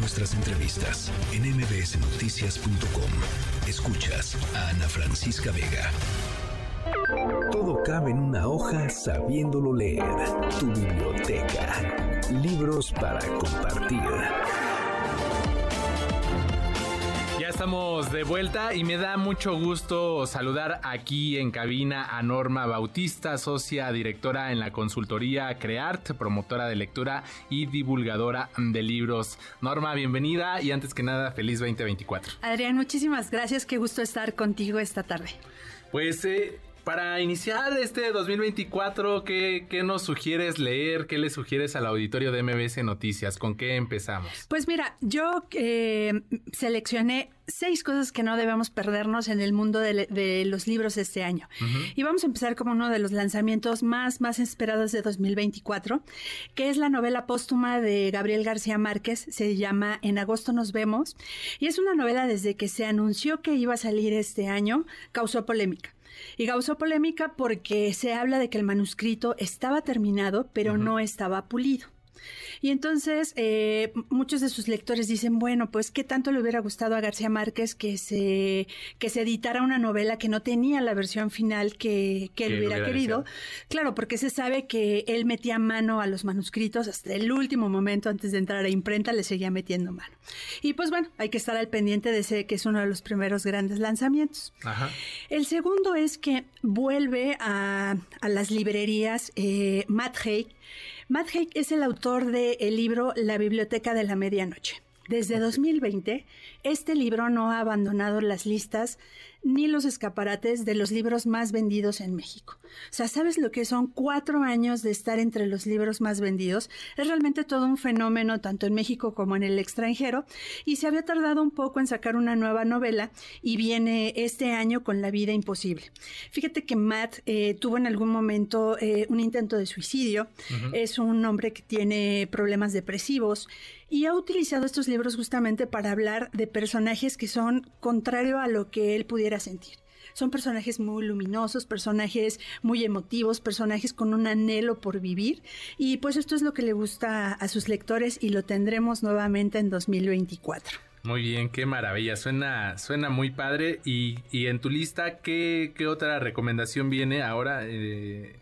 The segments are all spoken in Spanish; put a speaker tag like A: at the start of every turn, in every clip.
A: nuestras entrevistas en mbsnoticias.com. Escuchas a Ana Francisca Vega. Todo cabe en una hoja sabiéndolo leer. Tu biblioteca. Libros para compartir.
B: Estamos de vuelta y me da mucho gusto saludar aquí en cabina a Norma Bautista, socia directora en la consultoría Creart, promotora de lectura y divulgadora de libros. Norma, bienvenida y antes que nada, feliz 2024.
C: Adrián, muchísimas gracias, qué gusto estar contigo esta tarde.
B: Pues eh, para iniciar este 2024, ¿qué, ¿qué, nos sugieres leer? ¿Qué le sugieres al auditorio de MBS Noticias? ¿Con qué empezamos?
C: Pues mira, yo eh, seleccioné seis cosas que no debemos perdernos en el mundo de, los libros este año. Y vamos a empezar como uno de los lanzamientos más, más esperados de 2024, que es la novela póstuma de Gabriel García Márquez, se llama En agosto nos vemos, y es una novela desde que se anunció que iba a salir este año, causó polémica. Y causó polémica porque se habla de que el manuscrito estaba terminado, pero no estaba pulido. Y entonces eh, muchos de sus lectores dicen, bueno, pues qué tanto le hubiera gustado a García Márquez que se, que se editara una novela que no tenía la versión final que, que él hubiera, querido. Claro, porque se sabe que él metía mano a los manuscritos hasta el último momento antes de entrar a imprenta, le seguía metiendo mano. Y pues bueno, hay que estar al pendiente de ese que es uno de los primeros grandes lanzamientos. El segundo es que vuelve a, a las librerías eh, Matt Haig, Matt Haig es el autor del libro La Biblioteca de la Medianoche. Desde 2020, este libro no ha abandonado las listas ni los escaparates de los libros más vendidos en México. O sea, ¿sabes lo que son cuatro años de estar entre los libros más vendidos? Es realmente todo un fenómeno tanto en México como en el extranjero y se había tardado un poco en sacar una nueva novela y viene este año con La vida imposible. Fíjate que Matt eh, tuvo en algún momento eh, un intento de suicidio, es un hombre que tiene problemas depresivos y ha utilizado estos libros justamente para hablar de personajes que son contrario a lo que él pudiera sentir. Son personajes muy luminosos, personajes muy emotivos, personajes con un anhelo por vivir y pues esto es lo que le gusta a sus lectores y lo tendremos nuevamente en 2024.
B: Muy bien, qué maravilla, suena, suena muy padre. Y, en tu lista, ¿qué, otra recomendación viene ahora? Eh,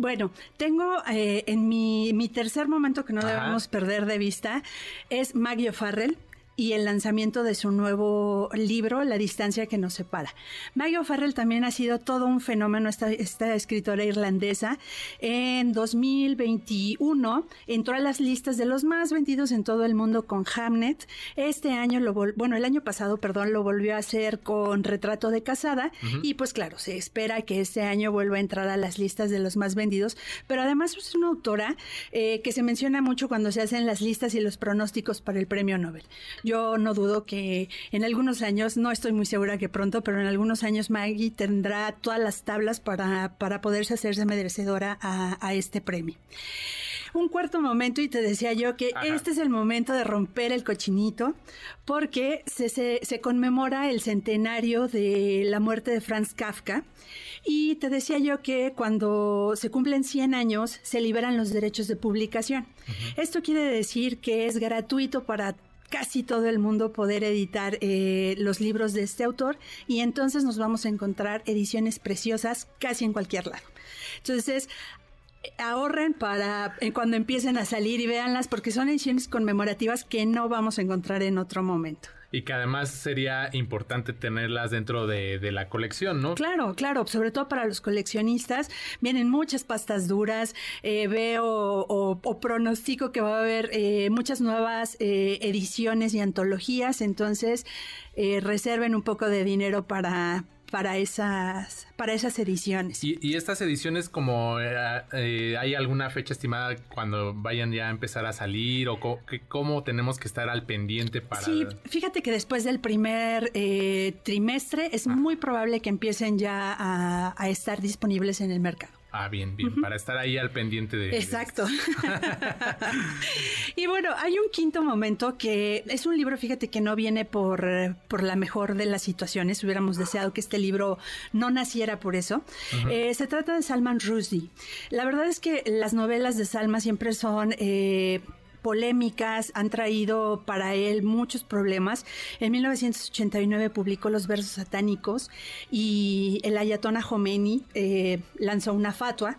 C: bueno, tengo eh, en mi, mi, tercer momento que no debemos perder de vista es Maggie Farrell y el lanzamiento de su nuevo libro, La distancia que nos separa. Maggie O'Farrell también ha sido todo un fenómeno, esta, esta escritora irlandesa. En 2021 entró a las listas de los más vendidos en todo el mundo con Hamnet. Este año, lo bueno, el año pasado, perdón, lo volvió a hacer con Retrato de Casada. Y pues claro, se espera que este año vuelva a entrar a las listas de los más vendidos. Pero además es una autora eh, que se menciona mucho cuando se hacen las listas y los pronósticos para el premio Nobel. Yo no dudo que en algunos años, no estoy muy segura que pronto, pero en algunos años Maggie tendrá todas las tablas para, para poderse hacerse merecedora a, este premio. Un cuarto momento, y te decía yo que este es el momento de romper el cochinito, porque se, se, conmemora el centenario de la muerte de Franz Kafka. Y te decía yo que cuando se cumplen 100 años se liberan los derechos de publicación. Esto quiere decir que es gratuito para casi todo el mundo poder editar eh, los libros de este autor y entonces nos vamos a encontrar ediciones preciosas casi en cualquier lado. Entonces, ahorren para eh, cuando empiecen a salir y véanlas porque son ediciones conmemorativas que no vamos a encontrar en otro momento
B: y que además sería importante tenerlas dentro de, la colección, ¿no?
C: Claro, claro, sobre todo para los coleccionistas. Vienen muchas pastas duras, eh, veo o, pronostico que va a haber eh, muchas nuevas eh, ediciones y antologías, entonces reserven un poco de dinero para para esas para esas ediciones.
B: Y, estas ediciones como eh, eh, hay alguna fecha estimada cuando vayan ya a empezar a salir o cómo tenemos que estar al pendiente para
C: Sí, fíjate que después del primer eh, trimestre es ah. muy probable que empiecen ya a estar disponibles en el mercado.
B: Ah, bien, bien, para estar ahí al pendiente de...
C: Exacto. y bueno, hay un quinto momento que es un libro, fíjate que no viene por, por la mejor de las situaciones, hubiéramos deseado que este libro no naciera por eso. Eh, se trata de Salman Rushdie. La verdad es que las novelas de Salma siempre son... Eh, polémicas, han traído para él muchos problemas. En 1989 publicó Los versos satánicos y el ayatona Khomeini eh, lanzó una fatua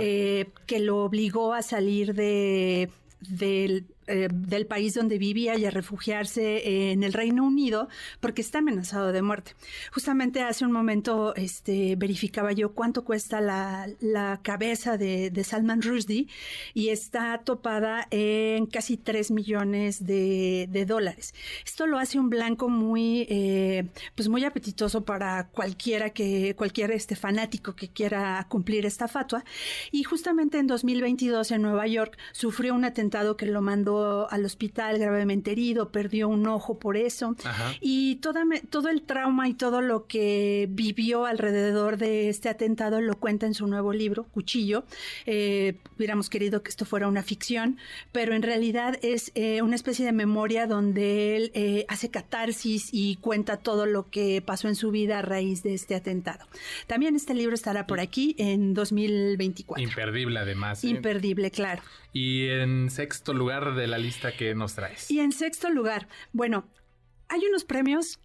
C: eh, que lo obligó a salir de del eh, del país donde vivía y a refugiarse en el Reino Unido porque está amenazado de muerte. Justamente hace un momento este, verificaba yo cuánto cuesta la, cabeza de, Salman Rushdie y está topada en casi 3 millones de, dólares. Esto lo hace un blanco muy, eh, pues muy apetitoso para cualquiera que, cualquier este fanático que quiera cumplir esta fatua. Y justamente en 2022 en Nueva York sufrió un atentado que lo mandó al hospital gravemente herido, perdió un ojo por eso. Y toda, todo el trauma y todo lo que vivió alrededor de este atentado lo cuenta en su nuevo libro, Cuchillo. Eh, hubiéramos querido que esto fuera una ficción, pero en realidad es eh, una especie de memoria donde él eh, hace catarsis y cuenta todo lo que pasó en su vida a raíz de este atentado. También este libro estará por aquí en 2024.
B: Imperdible además.
C: Imperdible, claro.
B: Y en sexto lugar de la lista que nos traes.
C: Y en sexto lugar, bueno, hay unos premios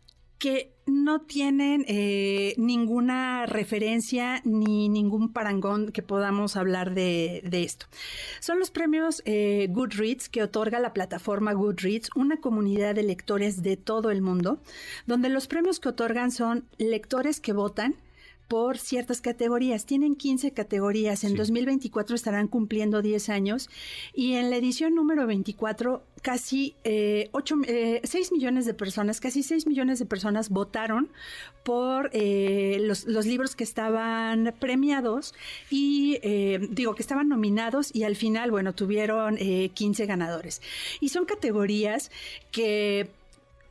C: que no tienen eh, ninguna referencia ni ningún parangón que podamos hablar de, esto. Son los premios eh, Goodreads que otorga la plataforma Goodreads, una comunidad de lectores de todo el mundo, donde los premios que otorgan son lectores que votan por ciertas categorías. Tienen 15 categorías. En 2024 estarán cumpliendo 10 años. Y en la edición número 24, casi eh, 8, 6 eh, millones de personas, casi 6 millones de personas votaron por eh, los, los, libros que estaban premiados y eh, digo que estaban nominados y al final, bueno, tuvieron 15 ganadores. Y son categorías que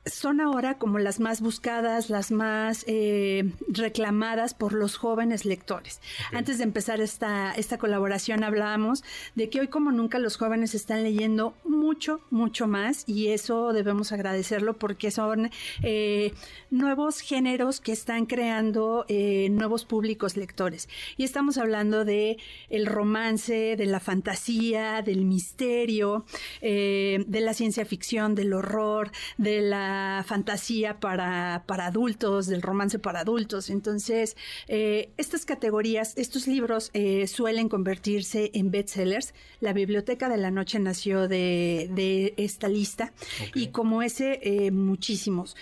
C: son ahora como las más buscadas, las más eh, reclamadas por los jóvenes lectores. Antes de empezar esta, esta colaboración hablábamos de que hoy como nunca los jóvenes están leyendo mucho, mucho más y eso debemos agradecerlo porque son eh, nuevos géneros que están creando eh, nuevos públicos lectores. Y estamos hablando de el romance, de la fantasía, del misterio, de la ciencia ficción, del horror, de la fantasía para, para adultos, del romance para adultos. Entonces, eh, estas categorías, estos libros eh, suelen convertirse en bestsellers. La Biblioteca de la Noche nació de, de esta lista y como ese, eh, muchísimos.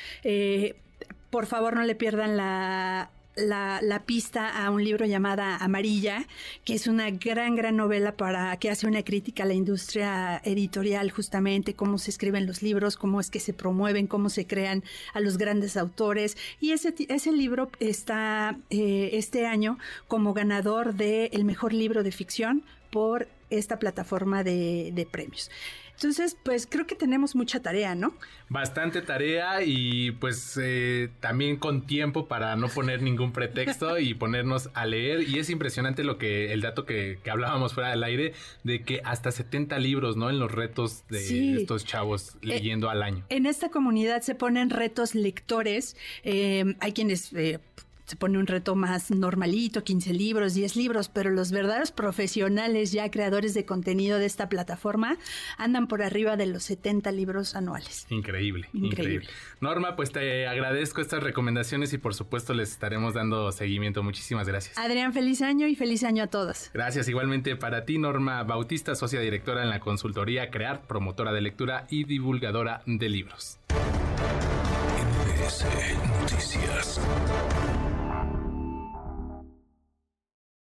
C: por favor, no le pierdan la la, pista a un libro llamada Amarilla, que es una gran, gran novela para que hace una crítica a la industria editorial, justamente cómo se escriben los libros, cómo es que se promueven, cómo se crean a los grandes autores. Y ese, ese libro está eh, este año como ganador del el mejor libro de ficción por esta plataforma de, de premios. Entonces, pues creo que tenemos mucha tarea, ¿no?
B: Bastante tarea y pues eh, también con tiempo para no poner ningún pretexto y ponernos a leer. Y es impresionante lo que, el dato que, hablábamos fuera del aire, de que hasta 70 libros, ¿no? En los retos de estos chavos eh, leyendo al año.
C: En esta comunidad se ponen retos lectores. Eh, hay quienes se pone un reto más normalito, 15 libros, 10 libros, pero los verdaderos profesionales ya creadores de contenido de esta plataforma andan por arriba de los 70 libros anuales.
B: Increíble, increíble. Norma, pues te agradezco estas recomendaciones y por supuesto les estaremos dando seguimiento. Muchísimas gracias.
C: Adrián, feliz año y feliz año a todos.
B: Gracias igualmente para ti, Norma Bautista, socia directora en la consultoría Crear, promotora de lectura y divulgadora de libros.
A: MBS